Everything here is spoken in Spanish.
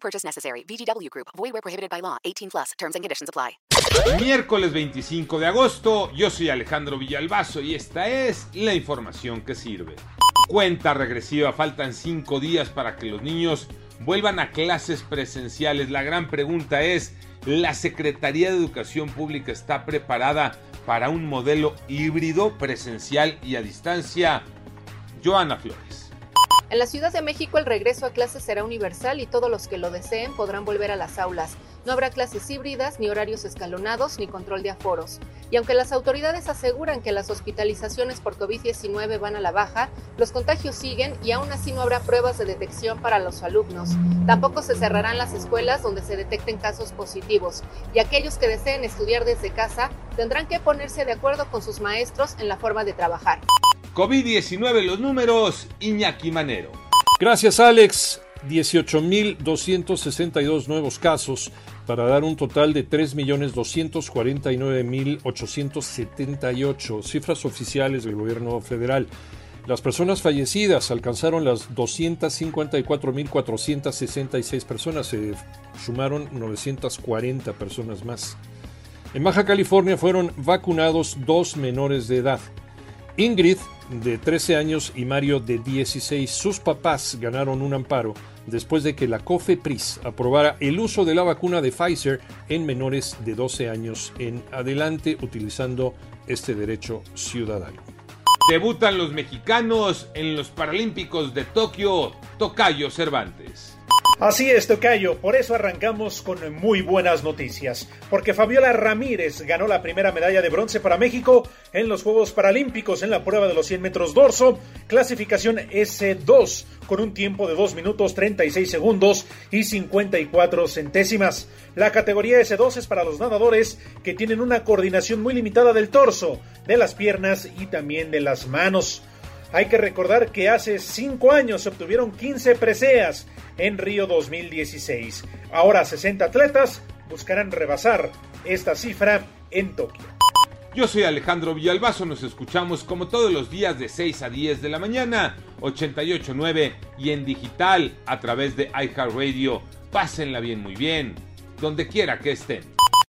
Purchase necessary. VGW Group. Void where prohibited by law. 18 plus. Terms and conditions apply. Miércoles 25 de agosto, yo soy Alejandro Villalbazo y esta es la información que sirve. Cuenta regresiva, faltan 5 días para que los niños vuelvan a clases presenciales. La gran pregunta es, ¿la Secretaría de Educación Pública está preparada para un modelo híbrido, presencial y a distancia? Joana Flores. En la Ciudad de México el regreso a clases será universal y todos los que lo deseen podrán volver a las aulas. No habrá clases híbridas, ni horarios escalonados, ni control de aforos. Y aunque las autoridades aseguran que las hospitalizaciones por COVID-19 van a la baja, los contagios siguen y aún así no habrá pruebas de detección para los alumnos. Tampoco se cerrarán las escuelas donde se detecten casos positivos. Y aquellos que deseen estudiar desde casa tendrán que ponerse de acuerdo con sus maestros en la forma de trabajar. COVID-19 los números, Iñaki Manero. Gracias Alex. 18.262 nuevos casos para dar un total de 3.249.878 cifras oficiales del gobierno federal. Las personas fallecidas alcanzaron las 254.466 personas, se sumaron 940 personas más. En Baja California fueron vacunados dos menores de edad. Ingrid, de 13 años, y Mario, de 16. Sus papás ganaron un amparo después de que la COFEPRIS aprobara el uso de la vacuna de Pfizer en menores de 12 años en adelante, utilizando este derecho ciudadano. Debutan los mexicanos en los Paralímpicos de Tokio, Tocayo Cervantes. Así es, Tocayo, por eso arrancamos con muy buenas noticias, porque Fabiola Ramírez ganó la primera medalla de bronce para México en los Juegos Paralímpicos en la prueba de los 100 metros dorso, clasificación S2, con un tiempo de 2 minutos 36 segundos y 54 centésimas. La categoría S2 es para los nadadores que tienen una coordinación muy limitada del torso, de las piernas y también de las manos. Hay que recordar que hace 5 años obtuvieron 15 preseas en Río 2016. Ahora 60 atletas buscarán rebasar esta cifra en Tokio. Yo soy Alejandro Villalbazo, nos escuchamos como todos los días de 6 a 10 de la mañana, 88.9 y en digital a través de iHeartRadio. Pásenla bien, muy bien, donde quiera que estén.